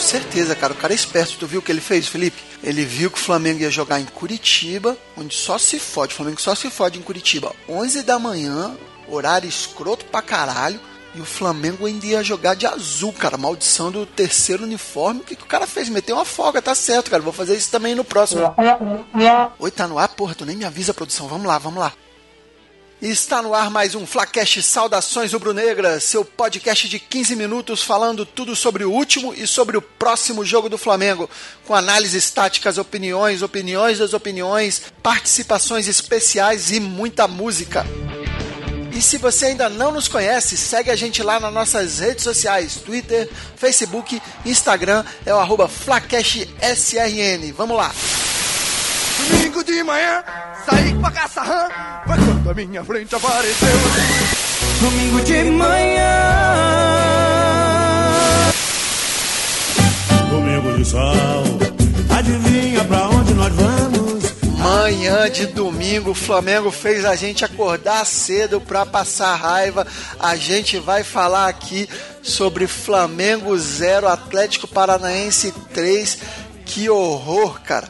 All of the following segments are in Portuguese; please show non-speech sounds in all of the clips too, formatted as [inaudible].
certeza, cara. O cara é esperto. Tu viu o que ele fez, Felipe? Ele viu que o Flamengo ia jogar em Curitiba, onde só se fode. O Flamengo só se fode em Curitiba. 11 da manhã, horário escroto pra caralho. E o Flamengo ainda ia jogar de azul, cara. Maldição do terceiro uniforme. O que, que o cara fez? Meteu uma folga, tá certo, cara. Vou fazer isso também no próximo. Oi, tá no ar? Porra, tu nem me avisa, produção. Vamos lá, vamos lá. Está no ar mais um Flacast Saudações Rubro-Negras, seu podcast de 15 minutos falando tudo sobre o último e sobre o próximo jogo do Flamengo, com análises táticas, opiniões, opiniões das opiniões, participações especiais e muita música. E se você ainda não nos conhece, segue a gente lá nas nossas redes sociais, Twitter, Facebook, Instagram, é o arroba FlacashSRN. Vamos lá! Domingo de manhã, saí pra caçar rã, foi quando a minha frente apareceu. Domingo de manhã. Domingo de sol, adivinha pra onde nós vamos? Manhã de domingo, o Flamengo fez a gente acordar cedo para passar raiva. A gente vai falar aqui sobre Flamengo 0, Atlético Paranaense 3. Que horror, cara.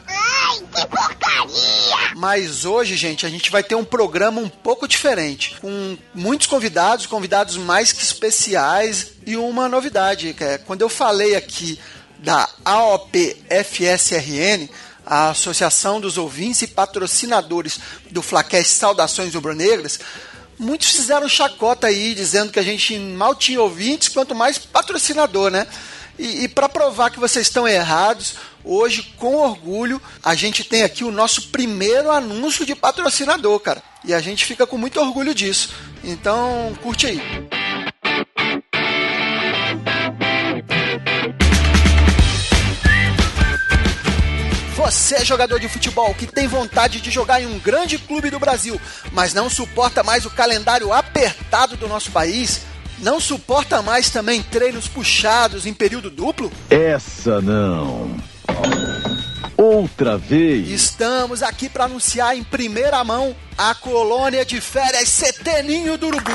Que porcaria! Mas hoje, gente, a gente vai ter um programa um pouco diferente, com muitos convidados, convidados mais que especiais e uma novidade, que é quando eu falei aqui da AOP FSRN, a Associação dos Ouvintes e Patrocinadores do Flaquest Saudações Rubro-Negras, muitos fizeram chacota aí, dizendo que a gente mal tinha ouvintes, quanto mais patrocinador, né? E, e para provar que vocês estão errados, hoje, com orgulho, a gente tem aqui o nosso primeiro anúncio de patrocinador, cara. E a gente fica com muito orgulho disso. Então, curte aí. Você é jogador de futebol que tem vontade de jogar em um grande clube do Brasil, mas não suporta mais o calendário apertado do nosso país? Não suporta mais também treinos puxados em período duplo? Essa não. Outra vez. Estamos aqui para anunciar em primeira mão a colônia de férias Seteninho do Urubu.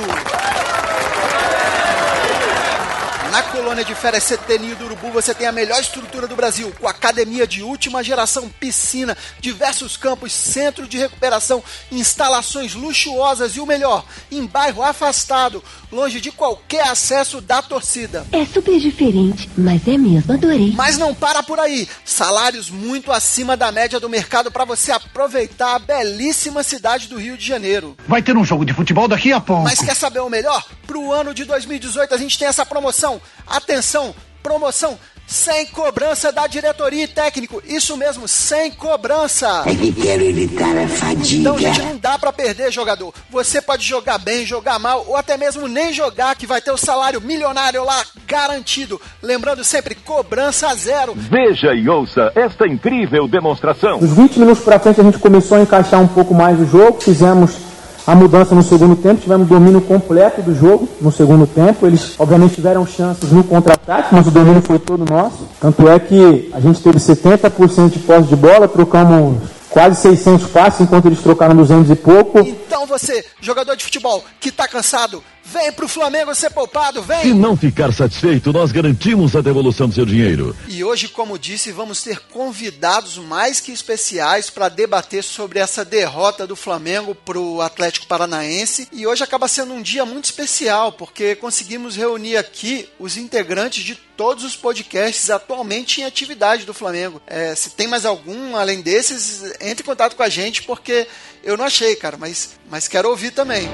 Na colônia de férias Seteninho do Urubu você tem a melhor estrutura do Brasil, com academia de última geração, piscina, diversos campos, centro de recuperação, instalações luxuosas e o melhor, em bairro afastado, longe de qualquer acesso da torcida. É super diferente, mas é mesmo, adorei. Mas não para por aí. Salários muito acima da média do mercado para você aproveitar a belíssima cidade do Rio de Janeiro. Vai ter um jogo de futebol daqui a pouco. Mas quer saber o melhor? Pro ano de 2018 a gente tem essa promoção. Atenção, promoção sem cobrança da diretoria e técnico. Isso mesmo, sem cobrança. É que quero evitar a fadiga. Então, gente, não dá pra perder, jogador. Você pode jogar bem, jogar mal, ou até mesmo nem jogar, que vai ter o salário milionário lá garantido. Lembrando sempre, cobrança zero. Veja e ouça esta incrível demonstração. Dos 20 minutos pra frente a gente começou a encaixar um pouco mais o jogo, fizemos a mudança no segundo tempo, tivemos domínio completo do jogo no segundo tempo. Eles, obviamente, tiveram chances no contra-ataque, mas o domínio foi todo nosso. Tanto é que a gente teve 70% de posse de bola, trocamos quase 600 passes, enquanto eles trocaram 200 e pouco. Então você, jogador de futebol que tá cansado, vem pro Flamengo ser poupado, Se vem! não ficar satisfeito, nós garantimos a devolução do seu dinheiro. E hoje, como disse, vamos ter convidados mais que especiais para debater sobre essa derrota do Flamengo pro Atlético Paranaense. E hoje acaba sendo um dia muito especial, porque conseguimos reunir aqui os integrantes de todos os podcasts atualmente em atividade do Flamengo. É, se tem mais algum além desses, entre em contato com a gente, porque eu não achei, cara, mas, mas quero ouvir também.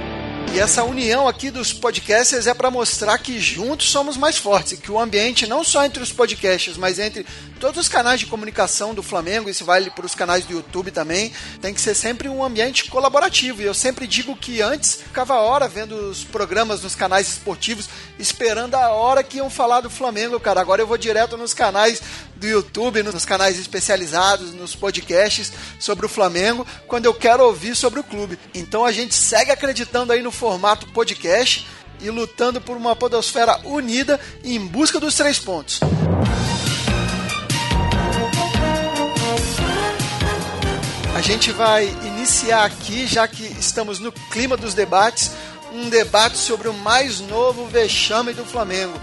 E essa união aqui dos podcasters é para mostrar que juntos somos mais fortes, e que o ambiente não só entre os podcasts, mas entre todos os canais de comunicação do Flamengo, isso vale para os canais do YouTube também, tem que ser sempre um ambiente colaborativo. E eu sempre digo que antes ficava a hora vendo os programas nos canais esportivos, esperando a hora que iam falar do Flamengo, cara. Agora eu vou direto nos canais do YouTube, nos canais especializados, nos podcasts sobre o Flamengo, quando eu quero ouvir sobre o clube. Então a gente segue acreditando aí no formato podcast e lutando por uma podosfera unida em busca dos três pontos. A gente vai iniciar aqui, já que estamos no clima dos debates, um debate sobre o mais novo vexame do Flamengo.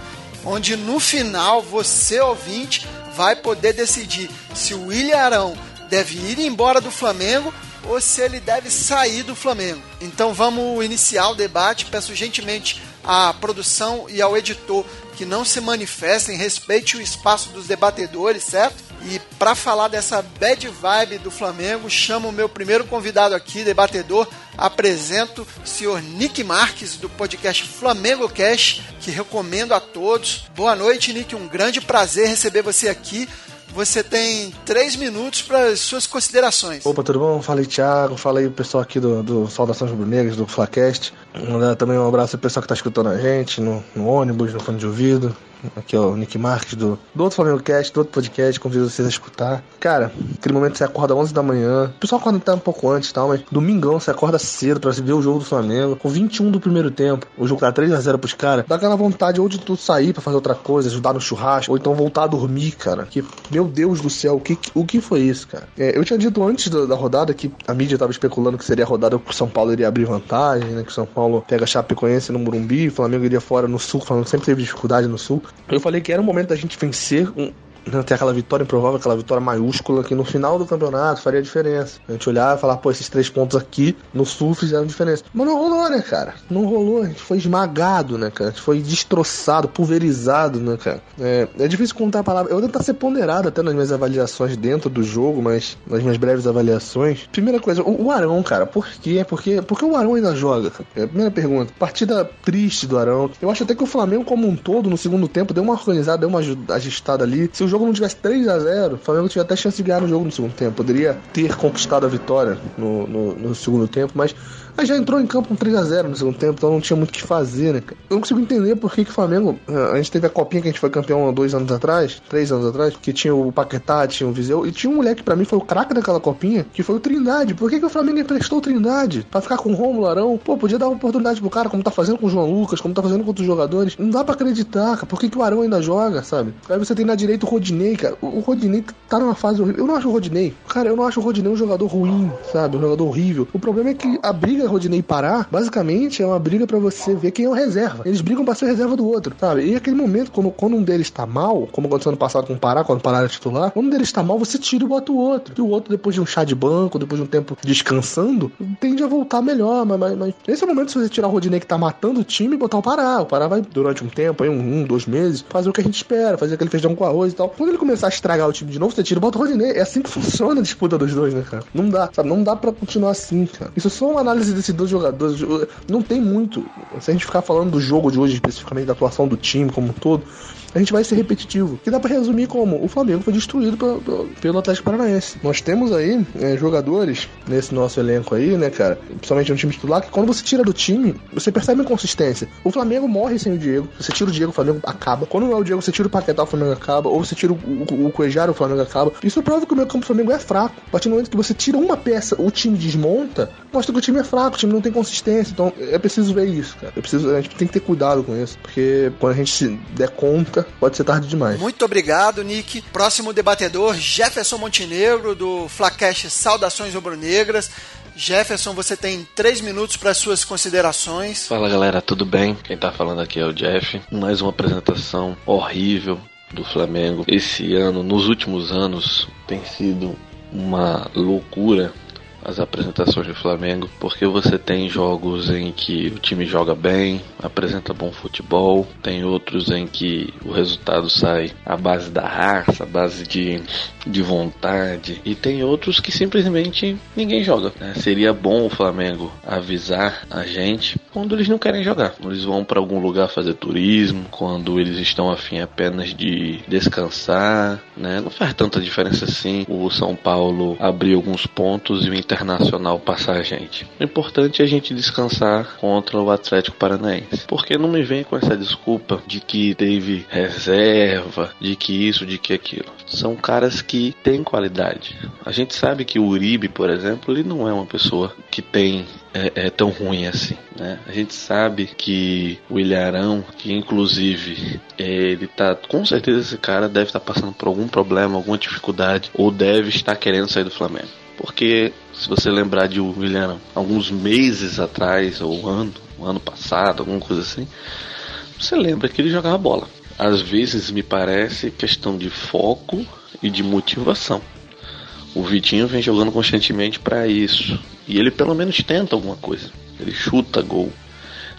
onde no final você ouvinte vai poder decidir se o William Arão deve ir embora do Flamengo ou se ele deve sair do Flamengo. Então vamos iniciar o debate. Peço gentilmente à produção e ao editor que não se manifestem, respeite o espaço dos debatedores, certo? E para falar dessa bad vibe do Flamengo, chamo o meu primeiro convidado aqui, debatedor, apresento o senhor Nick Marques do podcast Flamengo Cash, que recomendo a todos. Boa noite, Nick, um grande prazer receber você aqui. Você tem três minutos para suas considerações. Opa, tudo bom? Fala aí, Thiago. O pessoal aqui do, do Saudações Rubro-Negras, do Flacast. Mandar também um abraço pro pessoal que tá escutando a gente no, no ônibus, no fone de ouvido. Aqui é o Nick Marques do, do outro Flamengo Cast, do outro podcast, convido vocês a escutar. Cara, aquele momento você acorda 11 da manhã, o pessoal acorda até um pouco antes e tal, mas domingão você acorda cedo pra ver o jogo do Flamengo, com 21 do primeiro tempo, o jogo tá 3x0 pros caras, dá aquela vontade ou de tu sair pra fazer outra coisa, ajudar no churrasco, ou então voltar a dormir, cara. Que, meu Deus do céu, o que, o que foi isso, cara? É, eu tinha dito antes da, da, rodada que a mídia tava especulando que seria a rodada que o São Paulo iria abrir vantagem, né? Que o São Paulo pega a Chapecoense no Morumbi, o Flamengo iria fora no Sul, o Flamengo sempre teve dificuldade no Sul. Eu falei que era um momento da gente vencer um, ter aquela vitória improvável, aquela vitória maiúscula que no final do campeonato faria diferença. A gente olhar e falar, pô, esses três pontos aqui no sul fizeram diferença. Mas não rolou, né, cara? Não rolou. A gente foi esmagado, né, cara? A gente foi destroçado, pulverizado, né, cara? É, é difícil contar a palavra. Eu vou tentar ser ponderado até nas minhas avaliações dentro do jogo, mas nas minhas breves avaliações. Primeira coisa, o, o Arão, cara, por quê? Porque, porque o Arão ainda joga? Cara? É primeira pergunta. Partida triste do Arão. Eu acho até que o Flamengo, como um todo, no segundo tempo, deu uma organizada, deu uma ajustada ali. Se o jogo não tivesse 3 a 0 o Flamengo tinha até chance de ganhar no jogo no segundo tempo. Poderia ter conquistado a vitória no, no, no segundo tempo, mas já entrou em campo com 3x0 no segundo tempo, então não tinha muito o que fazer, né, cara? Eu não consigo entender por que, que o Flamengo. Eh, a gente teve a copinha que a gente foi campeão dois anos atrás, três anos atrás, que tinha o Paquetá, tinha o Viseu, e tinha um moleque que pra mim foi o craque daquela copinha, que foi o Trindade. Por que, que o Flamengo emprestou o Trindade? Pra ficar com o Romulo Arão? Pô, podia dar uma oportunidade pro cara, como tá fazendo com o João Lucas, como tá fazendo com outros jogadores. Não dá pra acreditar, cara. Por que, que o Arão ainda joga, sabe? Aí você tem na direita o Rodinei, cara. O Rodinei tá numa fase horrível. Eu não acho o Rodinei. Cara, eu não acho o Rodinei um jogador ruim, sabe? Um jogador horrível. O problema é que a briga Rodinei parar basicamente é uma briga para você ver quem é o reserva. Eles brigam pra ser reserva do outro, sabe? E aquele momento, quando, quando um deles tá mal, como aconteceu no passado com o Pará, quando o Pará era titular, quando um deles tá mal, você tira e bota o outro. E o outro, depois de um chá de banco, depois de um tempo descansando, tende a voltar melhor. Mas, mas, mas esse é momento de você tirar o Rodinei que tá matando o time e botar o Pará. O Pará vai, durante um tempo, aí, um, um, dois meses, fazer o que a gente espera, fazer aquele feijão com arroz e tal. Quando ele começar a estragar o time de novo, você tira e bota o Rodinei. É assim que [laughs] funciona a disputa dos dois, né, cara? Não dá, sabe? Não dá pra continuar assim, cara. Isso é só uma análise desses dois jogadores. Não tem muito. Se a gente ficar falando do jogo de hoje, especificamente da atuação do time como um todo, a gente vai ser repetitivo. Que dá para resumir como o Flamengo foi destruído pelo, pelo Atlético Paranaense. Nós temos aí é, jogadores nesse nosso elenco aí, né, cara? Principalmente no time titular, que quando você tira do time, você percebe a inconsistência. O Flamengo morre sem o Diego. Você tira o Diego, o Flamengo acaba. Quando não é o Diego, você tira o Paquetá, o Flamengo acaba. Ou você tira o, o, o Cuejar, o Flamengo acaba. Isso prova que o meio campo do Flamengo é fraco. A partir do momento que você tira uma peça, o time desmonta, mostra que o time é fraco, o time não tem consistência. Então é preciso ver isso, cara. É preciso, a gente tem que ter cuidado com isso. Porque quando a gente se der conta, pode ser tarde demais. Muito obrigado, Nick. Próximo debatedor, Jefferson Montenegro, do Flacash Saudações Rubro-Negras. Jefferson, você tem três minutos para suas considerações. Fala galera, tudo bem? Quem tá falando aqui é o Jeff. Mais uma apresentação horrível do Flamengo. Esse ano, nos últimos anos, tem sido uma loucura as apresentações do Flamengo, porque você tem jogos em que o time joga bem, apresenta bom futebol, tem outros em que o resultado sai à base da raça, à base de, de vontade, e tem outros que simplesmente ninguém joga. Né? Seria bom o Flamengo avisar a gente quando eles não querem jogar, quando eles vão para algum lugar fazer turismo, quando eles estão afim apenas de descansar, né? Não faz tanta diferença assim o São Paulo abrir alguns pontos e o Internacional passar a gente. O importante é a gente descansar contra o Atlético Paranaense. Porque não me vem com essa desculpa de que teve reserva, de que isso, de que aquilo. São caras que têm qualidade. A gente sabe que o Uribe, por exemplo, ele não é uma pessoa que tem é, é, tão ruim assim. Né? A gente sabe que o Ilharão, que inclusive ele tá com certeza esse cara deve estar tá passando por algum problema, alguma dificuldade ou deve estar querendo sair do Flamengo. Porque se você lembrar de William alguns meses atrás, ou ano, ano passado, alguma coisa assim, você lembra que ele jogava bola. às vezes me parece questão de foco e de motivação. O Vitinho vem jogando constantemente para isso. E ele pelo menos tenta alguma coisa. Ele chuta gol.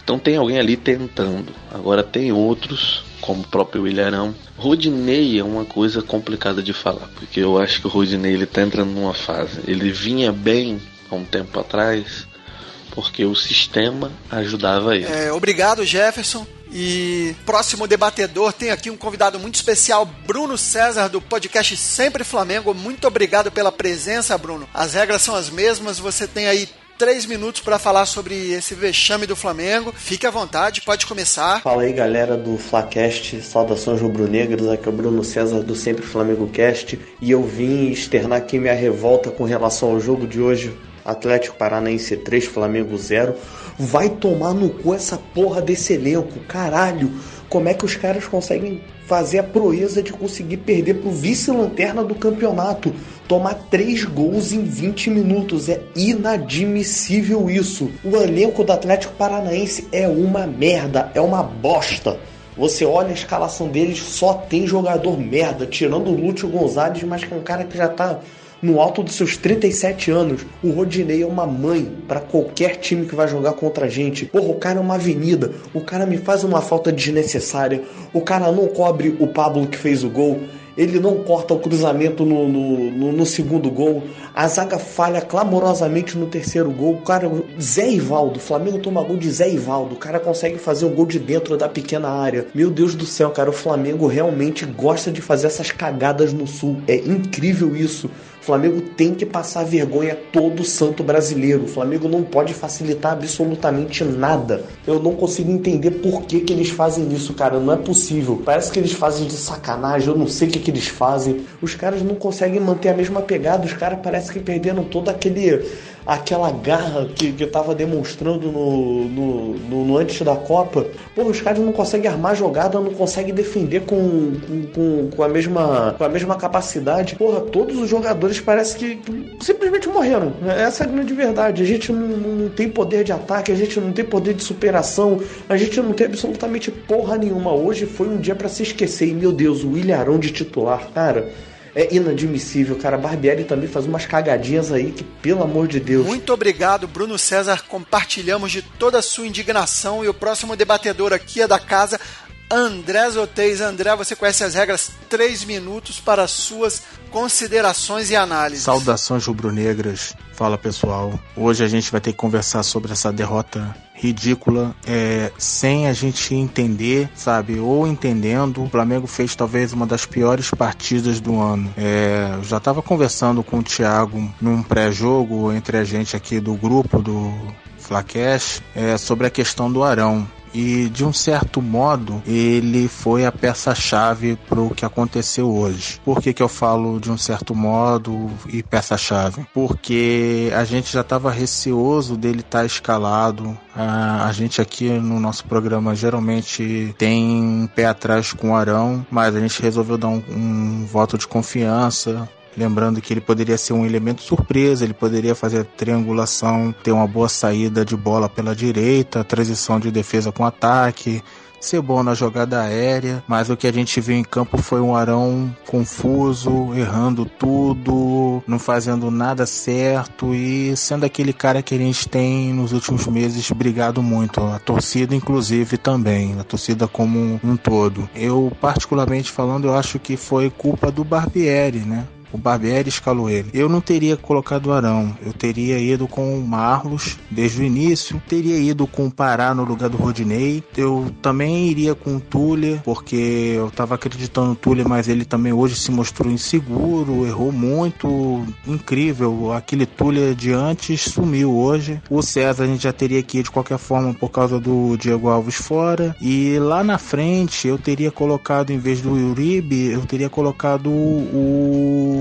Então tem alguém ali tentando. Agora tem outros, como o próprio Ilharão. Rodinei é uma coisa complicada de falar, porque eu acho que o Rodinei ele tá entrando numa fase. Ele vinha bem há um tempo atrás, porque o sistema ajudava ele. É, obrigado, Jefferson. E próximo debatedor tem aqui um convidado muito especial, Bruno César, do podcast Sempre Flamengo. Muito obrigado pela presença, Bruno. As regras são as mesmas, você tem aí três minutos para falar sobre esse vexame do Flamengo. Fique à vontade, pode começar. Fala aí, galera do Flacast, saudações rubro-negras. Aqui é o Bruno César do Sempre Flamengo Cast e eu vim externar aqui minha revolta com relação ao jogo de hoje. Atlético Paranaense 3, Flamengo 0. Vai tomar no cu essa porra desse elenco, caralho. Como é que os caras conseguem fazer a proeza de conseguir perder pro vice-lanterna do campeonato? Tomar três gols em 20 minutos. É inadmissível isso. O elenco do Atlético Paranaense é uma merda, é uma bosta. Você olha a escalação deles, só tem jogador merda, tirando o Lúcio Gonzalez, mas que é um cara que já tá no alto dos seus 37 anos, o Rodinei é uma mãe para qualquer time que vai jogar contra a gente. Porra, o cara é uma avenida, o cara me faz uma falta desnecessária, o cara não cobre o Pablo que fez o gol ele não corta o cruzamento no, no, no, no, segundo gol, a zaga falha clamorosamente no terceiro gol. O cara, Zé Ivaldo, o Flamengo toma gol de Zé Ivaldo, o cara consegue fazer um gol de dentro da pequena área. Meu Deus do céu, cara, o Flamengo realmente gosta de fazer essas cagadas no sul. É incrível isso. O Flamengo tem que passar vergonha todo santo brasileiro. O Flamengo não pode facilitar absolutamente nada. Eu não consigo entender por que, que eles fazem isso, cara. Não é possível. Parece que eles fazem de sacanagem. Eu não sei o que, que eles fazem. Os caras não conseguem manter a mesma pegada. Os caras parecem que perderam todo aquele aquela garra que, que tava demonstrando no, no, no, no, antes da Copa. Pô, os caras não conseguem armar jogada, não conseguem defender com, com, com, a mesma, com a mesma capacidade. Porra, todos os jogadores parece que, que simplesmente morreram. Essa é a grande verdade. A gente não, não tem poder de ataque, a gente não tem poder de superação, a gente não tem absolutamente porra nenhuma. Hoje foi um dia para se esquecer. E meu Deus, o Ilharão de titular, cara é inadmissível, cara. Barbieri também faz umas cagadinhas aí que, pelo amor de Deus. Muito obrigado, Bruno César. Compartilhamos de toda a sua indignação. E o próximo debatedor aqui é da casa, André Zotez. André, você conhece as regras? Três minutos para suas considerações e análises. Saudações rubro-negras. Fala pessoal. Hoje a gente vai ter que conversar sobre essa derrota ridícula, é, sem a gente entender, sabe? Ou entendendo, o Flamengo fez talvez uma das piores partidas do ano. É, eu já estava conversando com o Thiago num pré-jogo entre a gente aqui do grupo do Flacash é, sobre a questão do Arão e de um certo modo ele foi a peça-chave para o que aconteceu hoje. Por que, que eu falo de um certo modo e peça-chave? Porque a gente já estava receoso dele estar tá escalado. A, gente aqui no nosso programa geralmente tem um pé atrás com o Arão, mas a gente resolveu dar um, um voto de confiança Lembrando que ele poderia ser um elemento surpresa, ele poderia fazer triangulação, ter uma boa saída de bola pela direita, transição de defesa com ataque, ser bom na jogada aérea, mas o que a gente viu em campo foi um Arão confuso, errando tudo, não fazendo nada certo e sendo aquele cara que a gente tem nos últimos meses brigado muito, a torcida inclusive também, a torcida como um todo. Eu particularmente falando, eu acho que foi culpa do Barbieri, né? O Barbieri escalou ele. Eu não teria colocado o Arão. Eu teria ido com o Marlos desde o início. Teria ido com o Pará no lugar do Rodinei. Eu também iria com o Tuller, porque eu estava acreditando no Tuller, mas ele também hoje se mostrou inseguro, errou muito. Incrível. Aquele Tuller de antes sumiu hoje. O César a gente já teria que ir de qualquer forma por causa do Diego Alves fora. E lá na frente eu teria colocado, em vez do Uribe, eu teria colocado o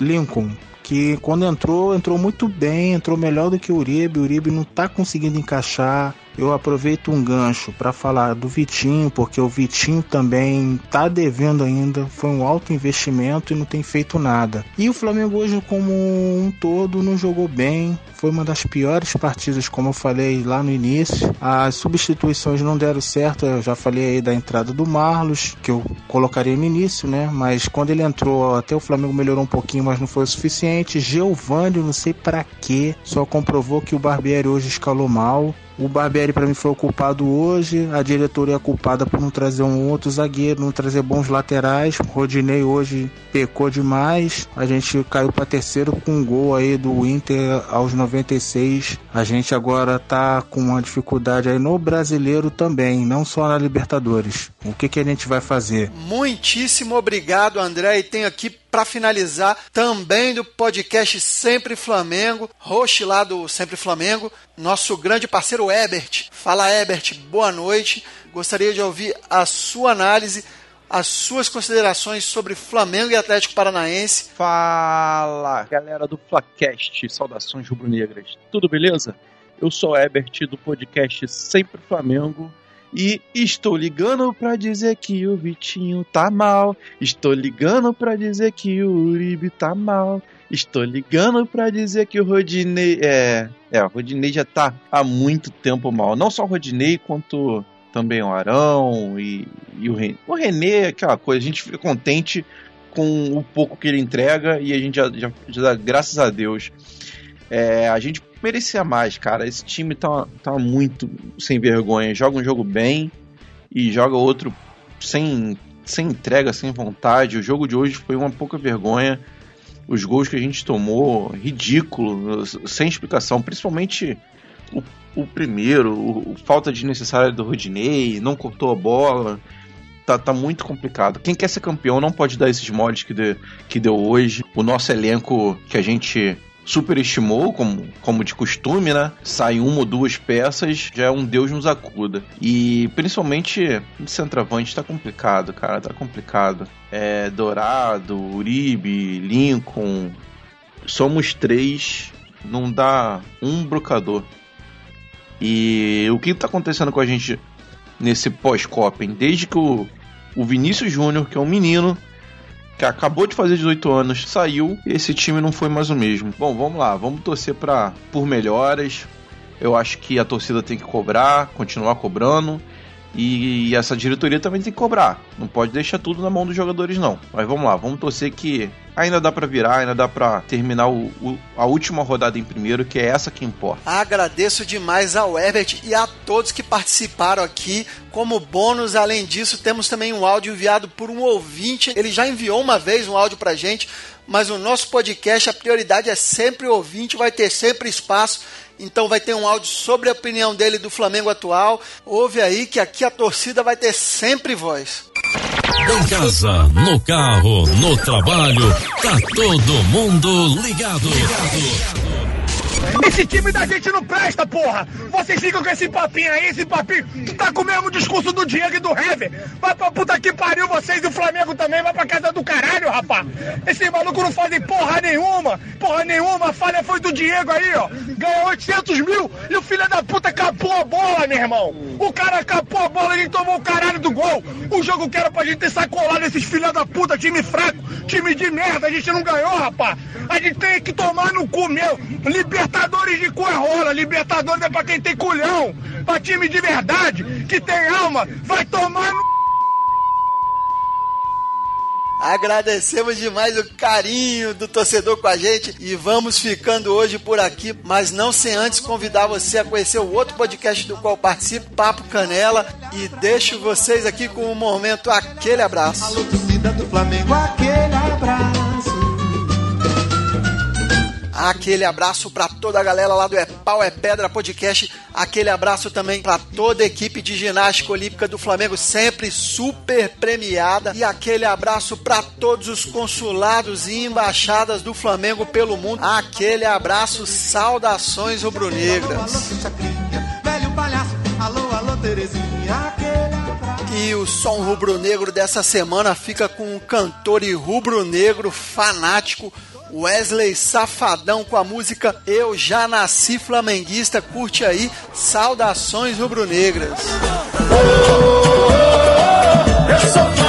Lincoln, que quando entrou, entrou muito bem, entrou melhor do que o Uribe. O Uribe não tá conseguindo encaixar. Eu aproveito um gancho para falar do Vitinho, porque o Vitinho também tá devendo ainda, foi um alto investimento e não tem feito nada. E o Flamengo hoje como um todo não jogou bem, foi uma das piores partidas, como eu falei lá no início. As substituições não deram certo, eu já falei aí da entrada do Marlos, que eu colocaria no início, né? Mas quando ele entrou, até o Flamengo melhorou um pouquinho, mas não foi o suficiente. Giovanni, não sei para quê, só comprovou que o Barbieri hoje escalou mal. O Barbieri para mim foi o culpado hoje, a diretoria é culpada por não trazer um outro zagueiro, não trazer bons laterais. O Rodinei hoje pecou demais. A gente caiu para terceiro com um gol aí do Inter aos 96. A gente agora tá com uma dificuldade aí no brasileiro também, não só na Libertadores. O que que a gente vai fazer? Muitíssimo obrigado, André, e tenho aqui para finalizar, também do podcast Sempre Flamengo, host lá do Sempre Flamengo, nosso grande parceiro Ebert. Fala, Ebert, boa noite. Gostaria de ouvir a sua análise, as suas considerações sobre Flamengo e Atlético Paranaense. Fala, galera do Flacast, saudações rubro-negras. Tudo beleza? Eu sou Ebert do podcast Sempre Flamengo e estou ligando pra dizer que o Vitinho tá mal. Estou ligando pra dizer que o Uribe tá mal. Estou ligando pra dizer que o Rodinei. É. É, o Rodinei já tá há muito tempo mal. Não só o Rodinei, quanto também o Arão e, e o René. O René, aquela coisa, a gente fica contente com o pouco que ele entrega e a gente já, já, já dá graças a Deus. É, a gente merecia mais, cara. Esse time tá, tá muito sem vergonha. Joga um jogo bem e joga outro sem, sem entrega, sem vontade. O jogo de hoje foi uma pouca vergonha. Os gols que a gente tomou, ridículo, sem explicação. Principalmente o, o primeiro, o, o falta de necessária do Rodinei, não cortou a bola. Tá, tá, muito complicado. Quem quer ser campeão não pode dar esses moles que, de, que deu hoje. O nosso elenco que a gente superestimou, como, como de costume, né? Sai uma ou duas peças, já é um Deus nos acuda. E principalmente no centroavante tá complicado, cara, tá complicado. É Dourado, Uribe, Lincoln. Somos três, não dá um brocador. E o que tá acontecendo com a gente nesse pós-Copen? Desde que o, o Vinícius Júnior, que é um menino, que acabou de fazer 18 anos, saiu e esse time não foi mais o mesmo. Bom, vamos lá, vamos torcer para por melhoras. Eu acho que a torcida tem que cobrar, continuar cobrando. E essa diretoria também tem que cobrar. Não pode deixar tudo na mão dos jogadores, não. Mas vamos lá, vamos torcer que ainda dá para virar, ainda dá para terminar o, o, a última rodada em primeiro, que é essa que importa. Agradeço demais ao Herbert e a todos que participaram aqui. Como bônus, além disso, temos também um áudio enviado por um ouvinte. Ele já enviou uma vez um áudio pra gente, mas o nosso podcast, a prioridade é sempre o ouvinte, vai ter sempre espaço. Então vai ter um áudio sobre a opinião dele do Flamengo atual. Ouve aí que aqui a torcida vai ter sempre voz. Em casa, no carro, no trabalho, tá todo mundo ligado. ligado. Esse time da gente não presta, porra! Vocês ficam com esse papinho aí, esse papinho. Tu tá com o mesmo discurso do Diego e do Hever. Vai pra puta que pariu vocês e o Flamengo também. Vai pra casa do caralho, rapaz. Esse maluco não fazem porra nenhuma. Porra nenhuma. A falha foi do Diego aí, ó. Ganhou 800 mil e o filho da puta capou a bola, meu irmão. O cara capou a bola e ele tomou o caralho do gol. O jogo que era pra gente ter sacolado esses filhos da puta, time fraco, time de merda. A gente não ganhou, rapaz. A gente tem que tomar no cu, meu. Libertadores de rola. Libertadores é pra quem tem culhão. Pra time de verdade, que tem alma. Vai tomar no Agradecemos demais o carinho do torcedor com a gente e vamos ficando hoje por aqui, mas não sem antes convidar você a conhecer o outro podcast do qual participo, Papo Canela, e deixo vocês aqui com um momento aquele abraço. Alô, torcida do Flamengo, aquele abraço. Aquele abraço para toda a galera lá do É Pau é Pedra Podcast. Aquele abraço também para toda a equipe de ginástica olímpica do Flamengo, sempre super premiada. E aquele abraço para todos os consulados e embaixadas do Flamengo pelo mundo. Aquele abraço, saudações rubro-negras. E o som rubro-negro dessa semana fica com um cantor e rubro-negro fanático, Wesley Safadão com a música Eu Já Nasci Flamenguista. Curte aí, saudações rubro-negras. Eu sou Flamengo,